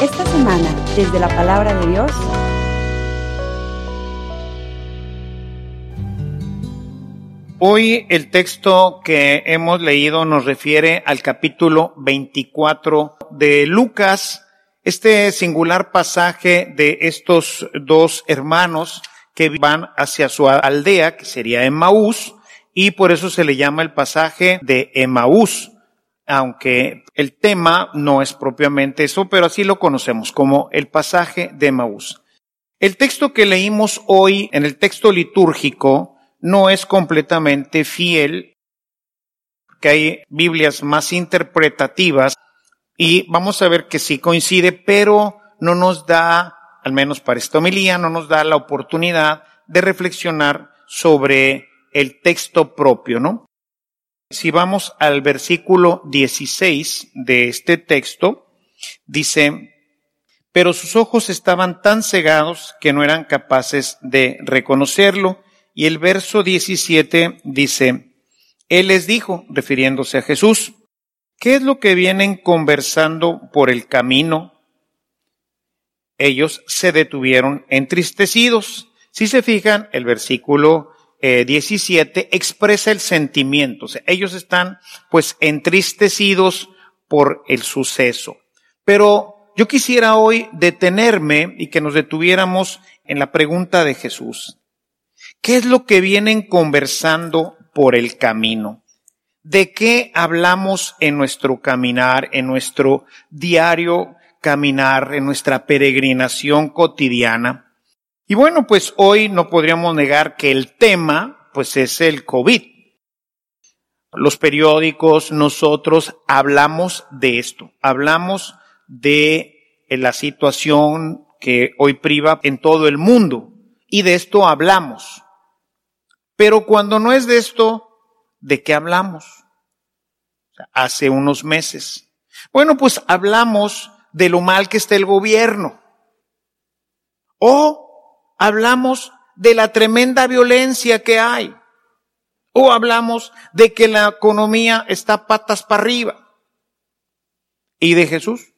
Esta semana, desde la palabra de Dios, Hoy el texto que hemos leído nos refiere al capítulo 24 de Lucas, este singular pasaje de estos dos hermanos que van hacia su aldea, que sería Emaús, y por eso se le llama el pasaje de Emaús, aunque el tema no es propiamente eso, pero así lo conocemos como el pasaje de Emaús. El texto que leímos hoy en el texto litúrgico no es completamente fiel, que hay Biblias más interpretativas y vamos a ver que sí coincide, pero no nos da, al menos para esta homilía, no nos da la oportunidad de reflexionar sobre el texto propio, ¿no? Si vamos al versículo 16 de este texto, dice, pero sus ojos estaban tan cegados que no eran capaces de reconocerlo y el verso 17 dice, Él les dijo, refiriéndose a Jesús, ¿qué es lo que vienen conversando por el camino? Ellos se detuvieron entristecidos. Si se fijan, el versículo 17 eh, expresa el sentimiento. O ellos están pues entristecidos por el suceso. Pero yo quisiera hoy detenerme y que nos detuviéramos en la pregunta de Jesús. ¿Qué es lo que vienen conversando por el camino? ¿De qué hablamos en nuestro caminar, en nuestro diario caminar, en nuestra peregrinación cotidiana? Y bueno, pues hoy no podríamos negar que el tema, pues es el COVID. Los periódicos, nosotros hablamos de esto, hablamos de la situación que hoy priva en todo el mundo y de esto hablamos. Pero cuando no es de esto, ¿de qué hablamos? Hace unos meses. Bueno, pues hablamos de lo mal que está el gobierno. O hablamos de la tremenda violencia que hay. O hablamos de que la economía está patas para arriba. ¿Y de Jesús?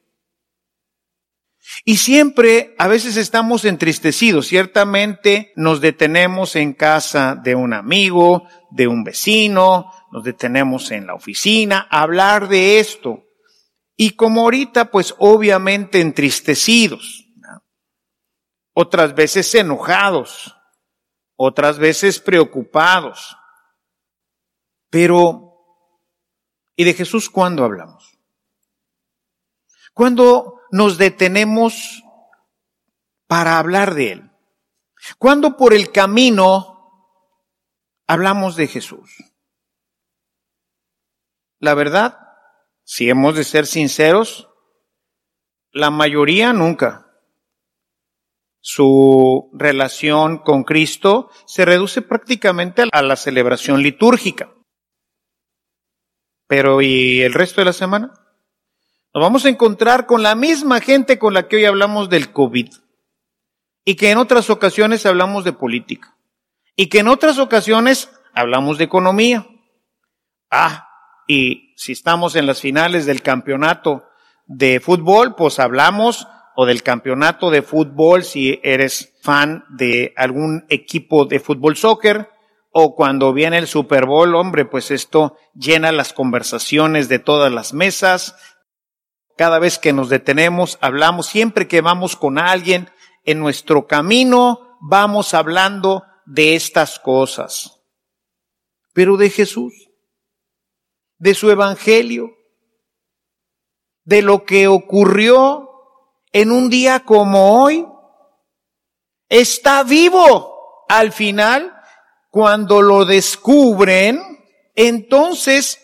Y siempre, a veces estamos entristecidos. Ciertamente nos detenemos en casa de un amigo, de un vecino, nos detenemos en la oficina a hablar de esto. Y como ahorita, pues obviamente entristecidos. Otras veces enojados. Otras veces preocupados. Pero, ¿y de Jesús cuándo hablamos? ¿Cuándo nos detenemos para hablar de Él? Cuando por el camino hablamos de Jesús? La verdad, si hemos de ser sinceros, la mayoría nunca. Su relación con Cristo se reduce prácticamente a la celebración litúrgica. Pero ¿y el resto de la semana? Nos vamos a encontrar con la misma gente con la que hoy hablamos del COVID y que en otras ocasiones hablamos de política y que en otras ocasiones hablamos de economía. Ah, y si estamos en las finales del campeonato de fútbol, pues hablamos o del campeonato de fútbol si eres fan de algún equipo de fútbol soccer o cuando viene el Super Bowl, hombre, pues esto llena las conversaciones de todas las mesas, cada vez que nos detenemos, hablamos, siempre que vamos con alguien en nuestro camino, vamos hablando de estas cosas. Pero de Jesús, de su evangelio, de lo que ocurrió en un día como hoy, está vivo al final, cuando lo descubren, entonces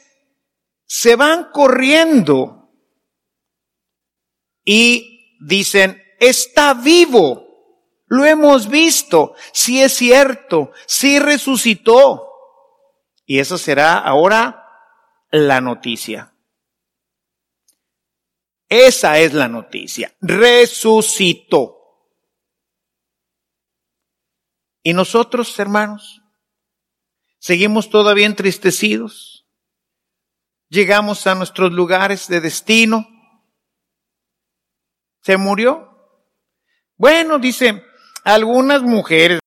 se van corriendo y dicen, está vivo. Lo hemos visto. Si es cierto. Si resucitó. Y esa será ahora la noticia. Esa es la noticia. Resucitó. Y nosotros, hermanos, seguimos todavía entristecidos. Llegamos a nuestros lugares de destino Se murió. Bueno, dice, algunas mujeres,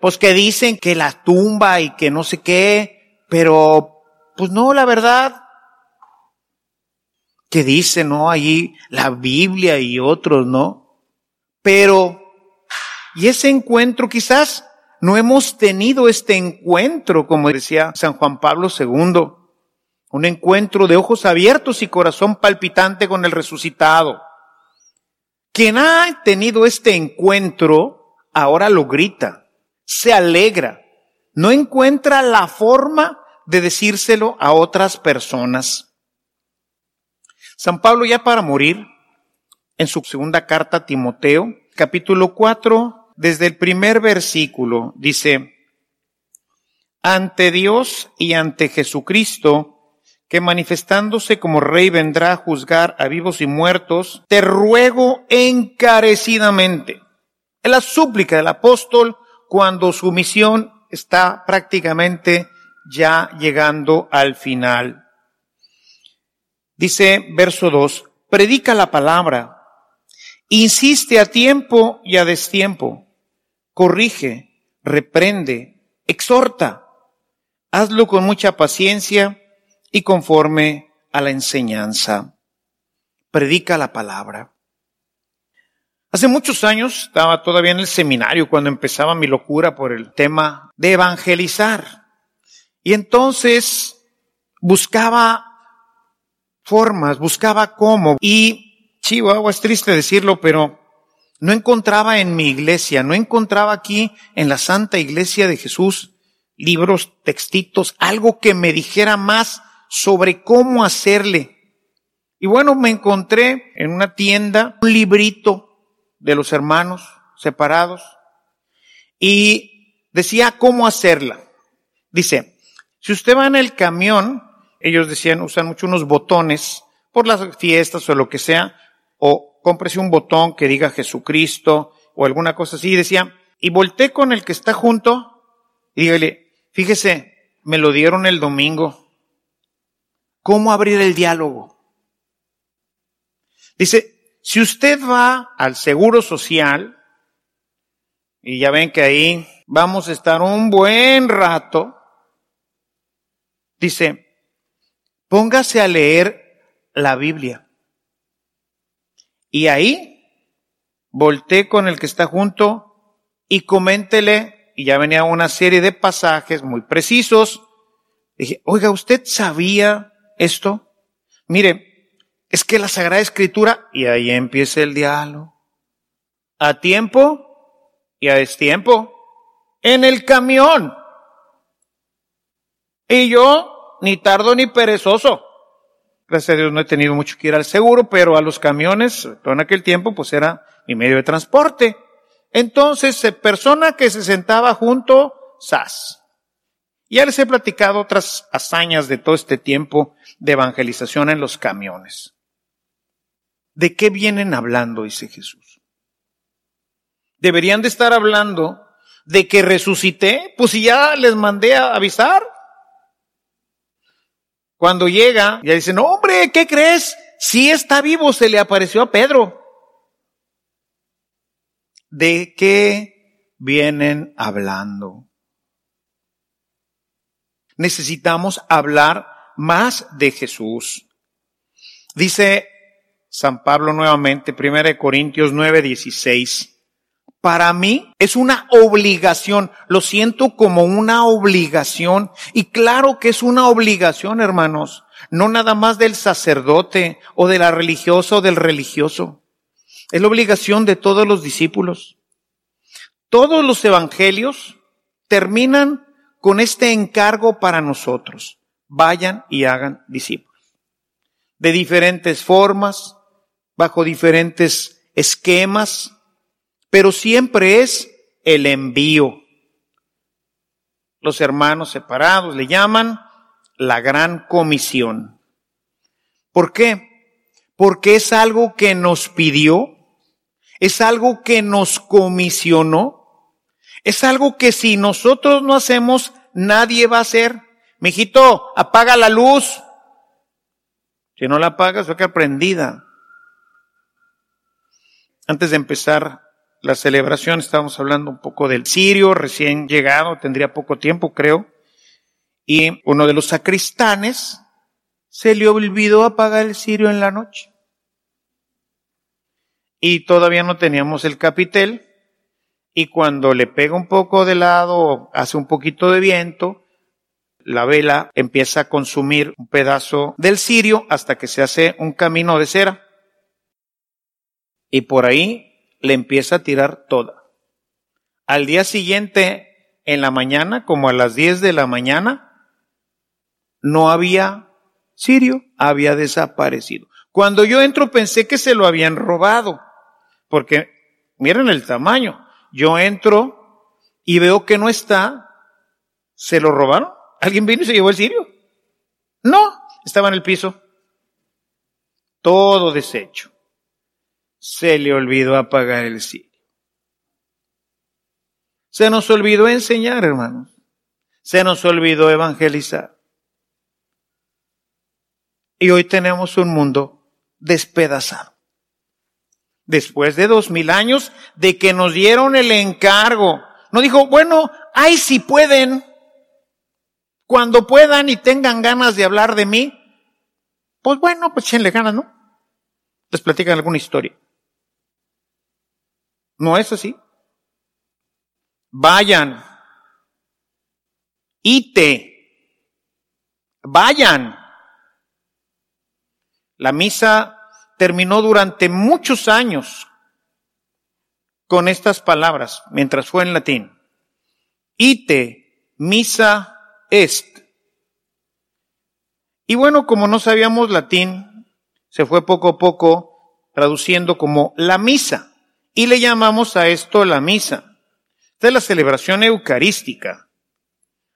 pues que dicen que la tumba y que no sé qué, pero pues no, la verdad, que dice, ¿no? Allí la Biblia y otros, ¿no? Pero, y ese encuentro quizás no hemos tenido este encuentro, como decía San Juan Pablo II, un encuentro de ojos abiertos y corazón palpitante con el resucitado. Quien ha tenido este encuentro, ahora lo grita, se alegra, no encuentra la forma de decírselo a otras personas. San Pablo ya para morir, en su segunda carta a Timoteo, capítulo 4, desde el primer versículo, dice, ante Dios y ante Jesucristo, que manifestándose como rey vendrá a juzgar a vivos y muertos, te ruego encarecidamente. Es la súplica del apóstol cuando su misión está prácticamente ya llegando al final. Dice verso 2, predica la palabra, insiste a tiempo y a destiempo, corrige, reprende, exhorta, hazlo con mucha paciencia y conforme a la enseñanza. Predica la palabra. Hace muchos años estaba todavía en el seminario cuando empezaba mi locura por el tema de evangelizar. Y entonces buscaba formas, buscaba cómo. Y, Chihuahua, es triste decirlo, pero no encontraba en mi iglesia, no encontraba aquí en la Santa Iglesia de Jesús libros, textitos, algo que me dijera más sobre cómo hacerle. Y bueno, me encontré en una tienda un librito de los hermanos separados y decía cómo hacerla. Dice, si usted va en el camión, ellos decían, usan mucho unos botones por las fiestas o lo que sea, o cómprese un botón que diga Jesucristo o alguna cosa así. Y decía, y volteé con el que está junto y dígale, fíjese, me lo dieron el domingo. ¿Cómo abrir el diálogo? Dice, si usted va al seguro social, y ya ven que ahí vamos a estar un buen rato, dice, póngase a leer la Biblia. Y ahí volteé con el que está junto y coméntele, y ya venía una serie de pasajes muy precisos. Dije, oiga, ¿usted sabía esto? Mire, es que la Sagrada Escritura, y ahí empieza el diálogo, a tiempo y a destiempo, en el camión. Y yo ni tardo ni perezoso. Gracias a Dios no he tenido mucho que ir al seguro, pero a los camiones, todo en aquel tiempo, pues era mi medio de transporte. Entonces, persona que se sentaba junto, SAS. Ya les he platicado otras hazañas de todo este tiempo de evangelización en los camiones. ¿De qué vienen hablando? dice Jesús. Deberían de estar hablando de que resucité, pues si ya les mandé a avisar. Cuando llega, ya dicen, hombre, ¿qué crees? Si está vivo, se le apareció a Pedro. ¿De qué vienen hablando? Necesitamos hablar más de Jesús. Dice San Pablo nuevamente, 1 Corintios 9, 16 para mí es una obligación, lo siento como una obligación. Y claro que es una obligación, hermanos, no nada más del sacerdote o de la religiosa o del religioso. Es la obligación de todos los discípulos. Todos los evangelios terminan con este encargo para nosotros. Vayan y hagan discípulos. De diferentes formas, bajo diferentes esquemas, pero siempre es el envío. Los hermanos separados le llaman la gran comisión. ¿Por qué? Porque es algo que nos pidió, es algo que nos comisionó, es algo que si nosotros no hacemos, nadie va a hacer. Mijito, apaga la luz. Si no la apagas, va a quedar prendida. Antes de empezar la celebración estábamos hablando un poco del sirio recién llegado, tendría poco tiempo creo, y uno de los sacristanes se le olvidó apagar el cirio en la noche. Y todavía no teníamos el capitel, y cuando le pega un poco de lado, hace un poquito de viento, la vela empieza a consumir un pedazo del cirio hasta que se hace un camino de cera. Y por ahí le empieza a tirar toda. Al día siguiente, en la mañana, como a las 10 de la mañana, no había cirio, había desaparecido. Cuando yo entro pensé que se lo habían robado, porque miren el tamaño. Yo entro y veo que no está. ¿Se lo robaron? ¿Alguien vino y se llevó el cirio? No, estaba en el piso. Todo deshecho. Se le olvidó apagar el cirio. Se nos olvidó enseñar, hermanos. Se nos olvidó evangelizar. Y hoy tenemos un mundo despedazado después de dos mil años de que nos dieron el encargo. No dijo, bueno, ay, si pueden, cuando puedan y tengan ganas de hablar de mí, pues bueno, pues le ganas, ¿no? Les platican alguna historia. No es así. Vayan. Ite. Vayan. La misa terminó durante muchos años con estas palabras, mientras fue en latín. Ite misa est. Y bueno, como no sabíamos latín, se fue poco a poco traduciendo como la misa. Y le llamamos a esto la misa. Esta es la celebración eucarística.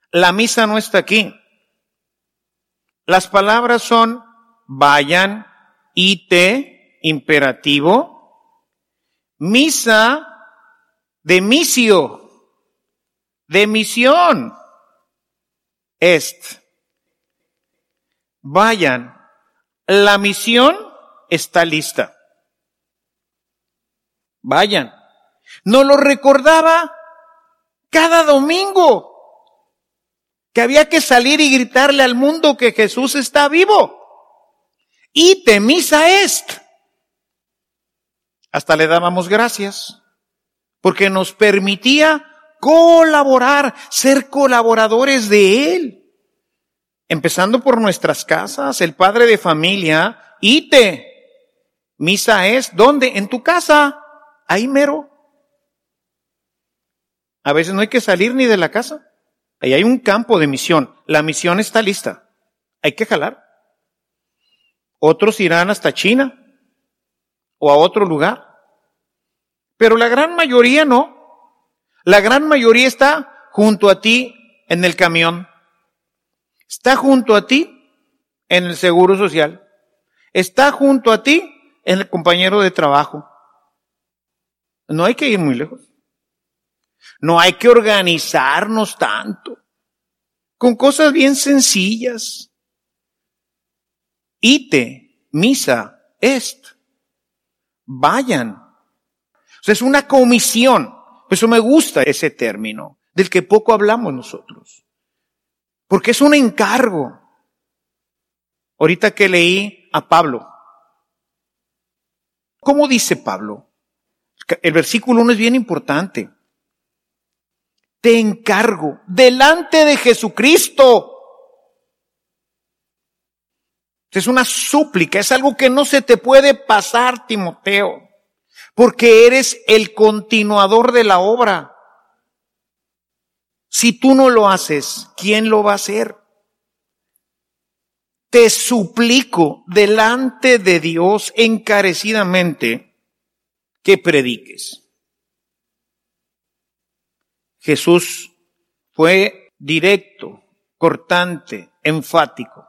La misa no está aquí. Las palabras son vayan, ite, imperativo, misa de misio, de misión, est. Vayan, la misión está lista. Vayan. No lo recordaba cada domingo que había que salir y gritarle al mundo que Jesús está vivo y temisa est. Hasta le dábamos gracias, porque nos permitía colaborar, ser colaboradores de Él. Empezando por nuestras casas, el padre de familia, ite. Misa es, ¿dónde? En tu casa, ahí mero. A veces no hay que salir ni de la casa. Ahí hay un campo de misión. La misión está lista. Hay que jalar. Otros irán hasta China o a otro lugar. Pero la gran mayoría no. La gran mayoría está junto a ti en el camión. Está junto a ti en el seguro social. Está junto a ti en el compañero de trabajo. No hay que ir muy lejos. No hay que organizarnos tanto. Con cosas bien sencillas ite, misa, est. Vayan. O sea, es una comisión. Por eso me gusta ese término, del que poco hablamos nosotros. Porque es un encargo. Ahorita que leí a Pablo. ¿Cómo dice Pablo? El versículo 1 es bien importante. Te encargo delante de Jesucristo es una súplica, es algo que no se te puede pasar, Timoteo, porque eres el continuador de la obra. Si tú no lo haces, ¿quién lo va a hacer? Te suplico delante de Dios encarecidamente que prediques. Jesús fue directo, cortante, enfático.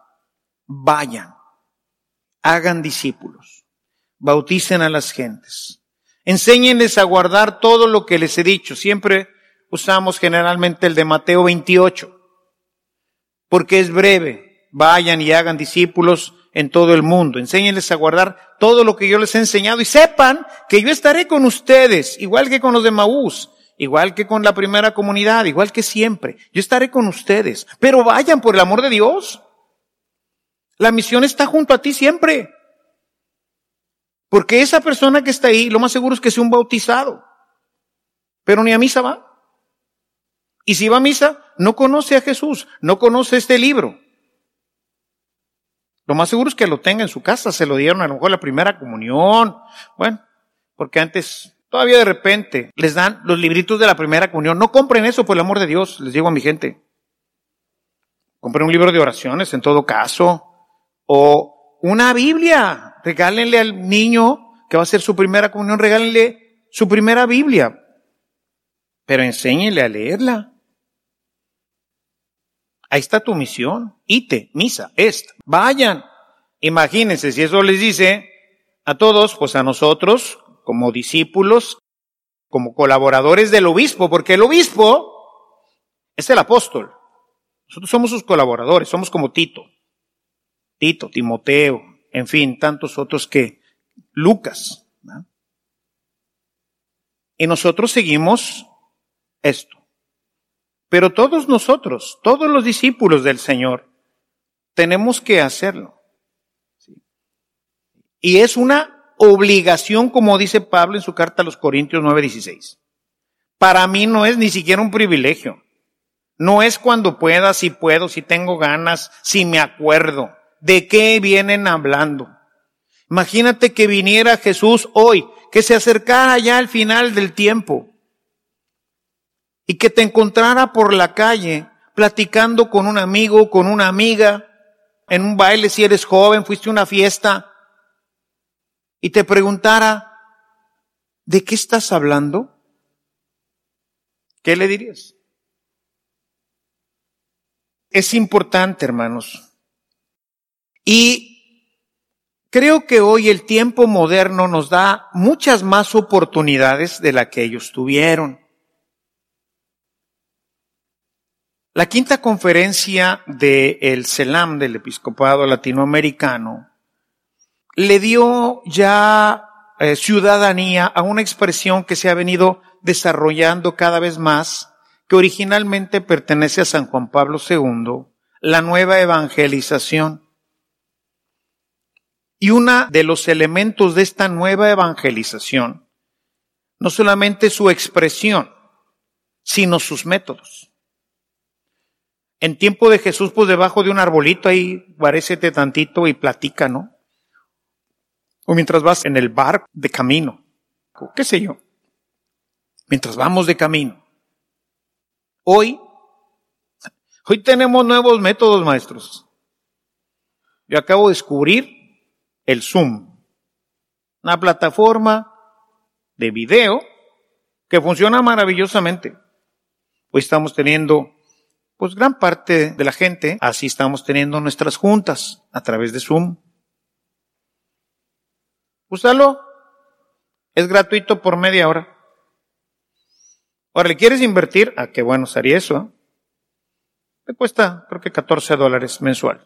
Vayan hagan discípulos, bauticen a las gentes, enséñenles a guardar todo lo que les he dicho. Siempre usamos generalmente el de Mateo 28, porque es breve. Vayan y hagan discípulos en todo el mundo. Enséñenles a guardar todo lo que yo les he enseñado y sepan que yo estaré con ustedes, igual que con los de Maús, igual que con la primera comunidad, igual que siempre. Yo estaré con ustedes. Pero vayan por el amor de Dios. La misión está junto a ti siempre. Porque esa persona que está ahí, lo más seguro es que sea un bautizado. Pero ni a misa va. Y si va a misa, no conoce a Jesús, no conoce este libro. Lo más seguro es que lo tenga en su casa, se lo dieron a lo mejor la primera comunión. Bueno, porque antes, todavía de repente, les dan los libritos de la primera comunión. No compren eso por el amor de Dios, les digo a mi gente. Compren un libro de oraciones en todo caso. O una Biblia. Regálenle al niño que va a hacer su primera comunión, regálenle su primera Biblia. Pero enséñenle a leerla. Ahí está tu misión. Ite, misa, est. Vayan. Imagínense, si eso les dice a todos, pues a nosotros, como discípulos, como colaboradores del obispo, porque el obispo es el apóstol. Nosotros somos sus colaboradores, somos como Tito. Tito, Timoteo, en fin, tantos otros que Lucas. Y nosotros seguimos esto. Pero todos nosotros, todos los discípulos del Señor, tenemos que hacerlo. Y es una obligación, como dice Pablo en su carta a los Corintios 9:16. Para mí no es ni siquiera un privilegio. No es cuando pueda, si puedo, si tengo ganas, si me acuerdo. ¿De qué vienen hablando? Imagínate que viniera Jesús hoy, que se acercara ya al final del tiempo y que te encontrara por la calle platicando con un amigo, con una amiga, en un baile si eres joven, fuiste a una fiesta, y te preguntara, ¿de qué estás hablando? ¿Qué le dirías? Es importante, hermanos. Y creo que hoy el tiempo moderno nos da muchas más oportunidades de la que ellos tuvieron. La quinta conferencia del el CELAM, del Episcopado Latinoamericano, le dio ya eh, ciudadanía a una expresión que se ha venido desarrollando cada vez más, que originalmente pertenece a San Juan Pablo II, la nueva evangelización. Y uno de los elementos de esta nueva evangelización, no solamente su expresión, sino sus métodos. En tiempo de Jesús, pues debajo de un arbolito ahí, parécete tantito y platica, ¿no? O mientras vas en el bar de camino, qué sé yo. Mientras vamos de camino. Hoy, hoy tenemos nuevos métodos, maestros. Yo acabo de descubrir el Zoom. Una plataforma de video que funciona maravillosamente. Hoy estamos teniendo pues gran parte de la gente así estamos teniendo nuestras juntas a través de Zoom. Úsalo. Es gratuito por media hora. Ahora, ¿le quieres invertir? Ah, qué bueno sería eso. Te cuesta, creo que 14 dólares mensual.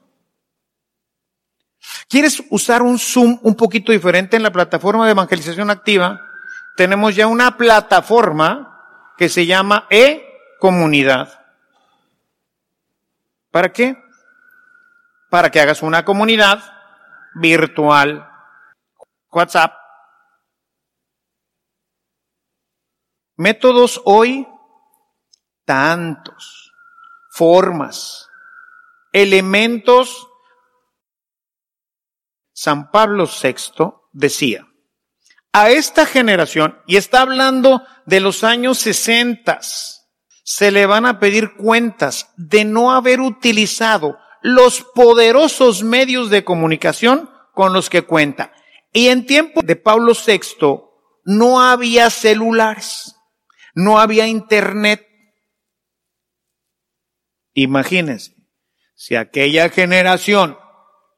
¿Quieres usar un Zoom un poquito diferente en la plataforma de evangelización activa? Tenemos ya una plataforma que se llama e-comunidad. ¿Para qué? Para que hagas una comunidad virtual. WhatsApp. Métodos hoy, tantos. Formas. Elementos. San Pablo VI decía, a esta generación, y está hablando de los años sesentas, se le van a pedir cuentas de no haber utilizado los poderosos medios de comunicación con los que cuenta. Y en tiempo de Pablo VI no había celulares, no había internet. Imagínense, si aquella generación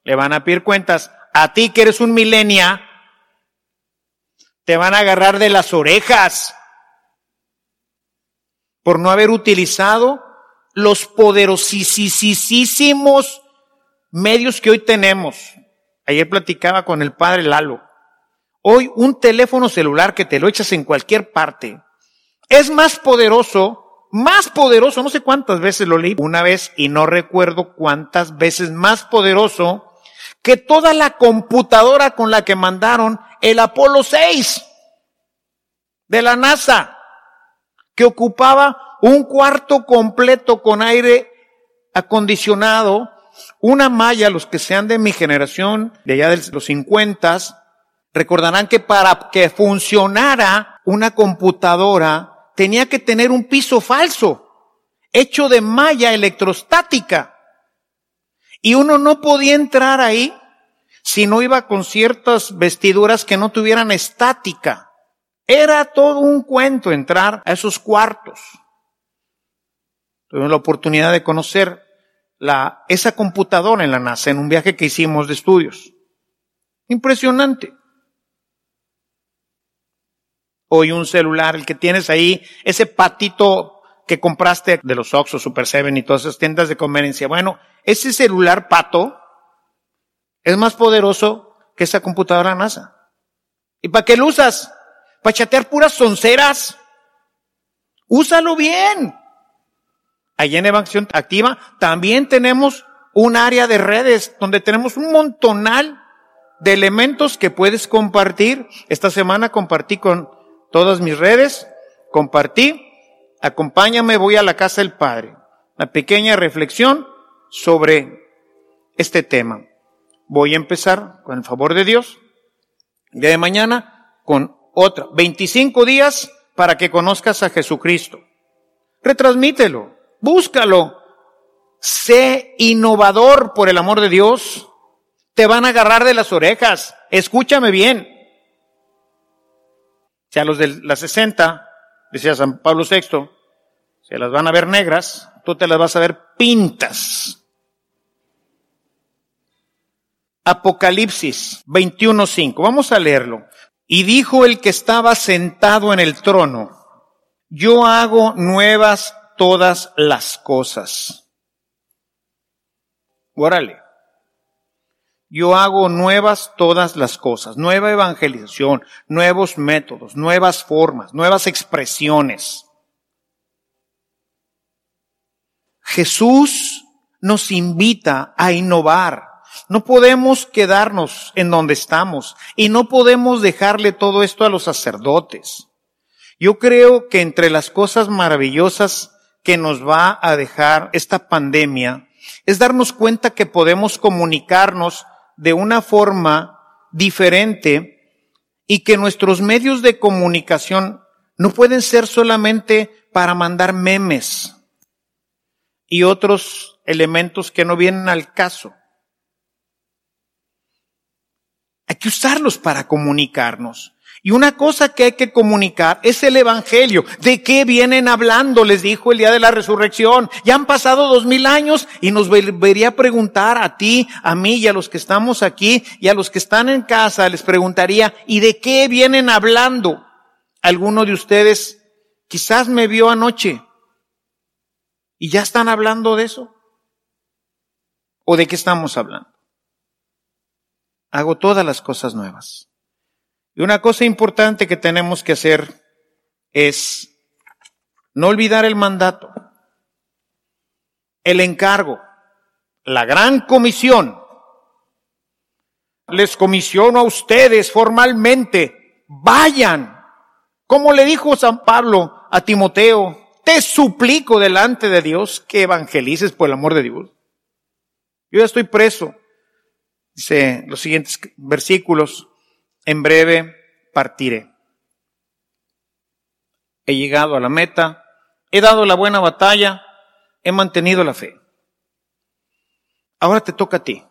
le van a pedir cuentas, a ti que eres un milenia, te van a agarrar de las orejas por no haber utilizado los poderosísimos medios que hoy tenemos. Ayer platicaba con el padre Lalo. Hoy un teléfono celular que te lo echas en cualquier parte es más poderoso, más poderoso, no sé cuántas veces lo leí una vez y no recuerdo cuántas veces más poderoso que toda la computadora con la que mandaron el Apolo 6 de la NASA, que ocupaba un cuarto completo con aire acondicionado, una malla, los que sean de mi generación, de allá de los 50, recordarán que para que funcionara una computadora tenía que tener un piso falso, hecho de malla electrostática. Y uno no podía entrar ahí si no iba con ciertas vestiduras que no tuvieran estática. Era todo un cuento entrar a esos cuartos. Tuvimos la oportunidad de conocer la, esa computadora en la NASA en un viaje que hicimos de estudios. Impresionante. Hoy un celular, el que tienes ahí, ese patito que compraste de los Oxxo, Super Seven y todas esas tiendas de conveniencia. Bueno, ese celular pato es más poderoso que esa computadora NASA. ¿Y para qué lo usas? ¿Para chatear puras sonceras? Úsalo bien. Allí en Evangelización Activa también tenemos un área de redes donde tenemos un montonal de elementos que puedes compartir. Esta semana compartí con todas mis redes, compartí, acompáñame, voy a la casa del Padre. Una pequeña reflexión sobre este tema. Voy a empezar, con el favor de Dios, el día de mañana, con otra. 25 días para que conozcas a Jesucristo. Retransmítelo, búscalo. Sé innovador por el amor de Dios. Te van a agarrar de las orejas. Escúchame bien. Si los de las 60, decía San Pablo VI, se las van a ver negras, tú te las vas a ver pintas. Apocalipsis 21.5. Vamos a leerlo. Y dijo el que estaba sentado en el trono, yo hago nuevas todas las cosas. Órale. Yo hago nuevas todas las cosas, nueva evangelización, nuevos métodos, nuevas formas, nuevas expresiones. Jesús nos invita a innovar, no podemos quedarnos en donde estamos y no podemos dejarle todo esto a los sacerdotes. Yo creo que entre las cosas maravillosas que nos va a dejar esta pandemia es darnos cuenta que podemos comunicarnos de una forma diferente y que nuestros medios de comunicación no pueden ser solamente para mandar memes y otros elementos que no vienen al caso. Hay que usarlos para comunicarnos. Y una cosa que hay que comunicar es el Evangelio. ¿De qué vienen hablando? Les dijo el día de la resurrección. Ya han pasado dos mil años y nos debería preguntar a ti, a mí y a los que estamos aquí y a los que están en casa, les preguntaría, ¿y de qué vienen hablando? Alguno de ustedes quizás me vio anoche y ya están hablando de eso. ¿O de qué estamos hablando? Hago todas las cosas nuevas. Y una cosa importante que tenemos que hacer es no olvidar el mandato, el encargo, la gran comisión. Les comisiono a ustedes formalmente, vayan. Como le dijo San Pablo a Timoteo, te suplico delante de Dios que evangelices por el amor de Dios. Yo ya estoy preso. Dice los siguientes versículos, en breve partiré. He llegado a la meta, he dado la buena batalla, he mantenido la fe. Ahora te toca a ti.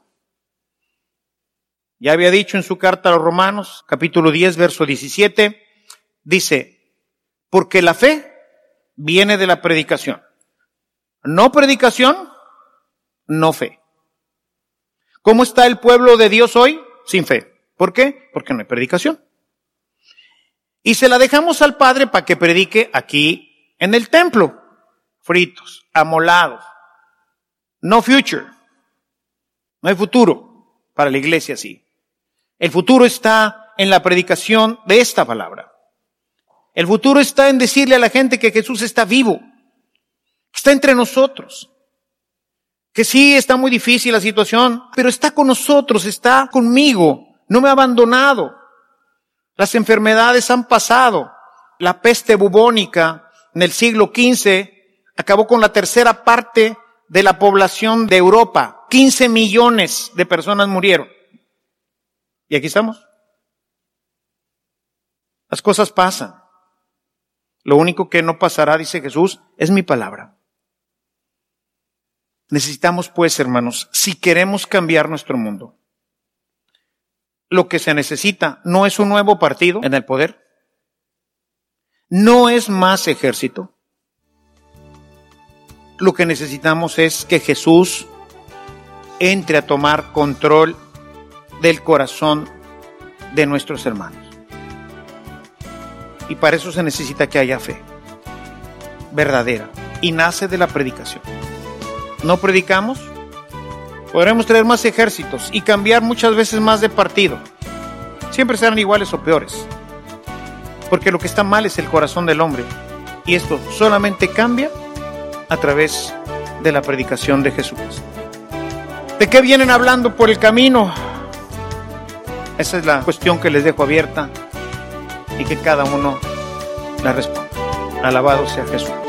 Ya había dicho en su carta a los Romanos, capítulo 10, verso 17, dice, porque la fe viene de la predicación. No predicación, no fe. ¿Cómo está el pueblo de Dios hoy? Sin fe. ¿Por qué? Porque no hay predicación. Y se la dejamos al Padre para que predique aquí en el templo. Fritos, amolados. No future. No hay futuro para la iglesia así. El futuro está en la predicación de esta palabra. El futuro está en decirle a la gente que Jesús está vivo, está entre nosotros, que sí está muy difícil la situación, pero está con nosotros, está conmigo, no me ha abandonado. Las enfermedades han pasado. La peste bubónica en el siglo XV acabó con la tercera parte de la población de Europa. 15 millones de personas murieron. Y aquí estamos. Las cosas pasan. Lo único que no pasará, dice Jesús, es mi palabra. Necesitamos, pues, hermanos, si queremos cambiar nuestro mundo, lo que se necesita no es un nuevo partido en el poder, no es más ejército. Lo que necesitamos es que Jesús entre a tomar control del corazón de nuestros hermanos. Y para eso se necesita que haya fe verdadera y nace de la predicación. No predicamos, podremos tener más ejércitos y cambiar muchas veces más de partido. Siempre serán iguales o peores. Porque lo que está mal es el corazón del hombre. Y esto solamente cambia a través de la predicación de Jesús. ¿De qué vienen hablando por el camino? Esa es la cuestión que les dejo abierta y que cada uno la responda. Alabado sea Jesús.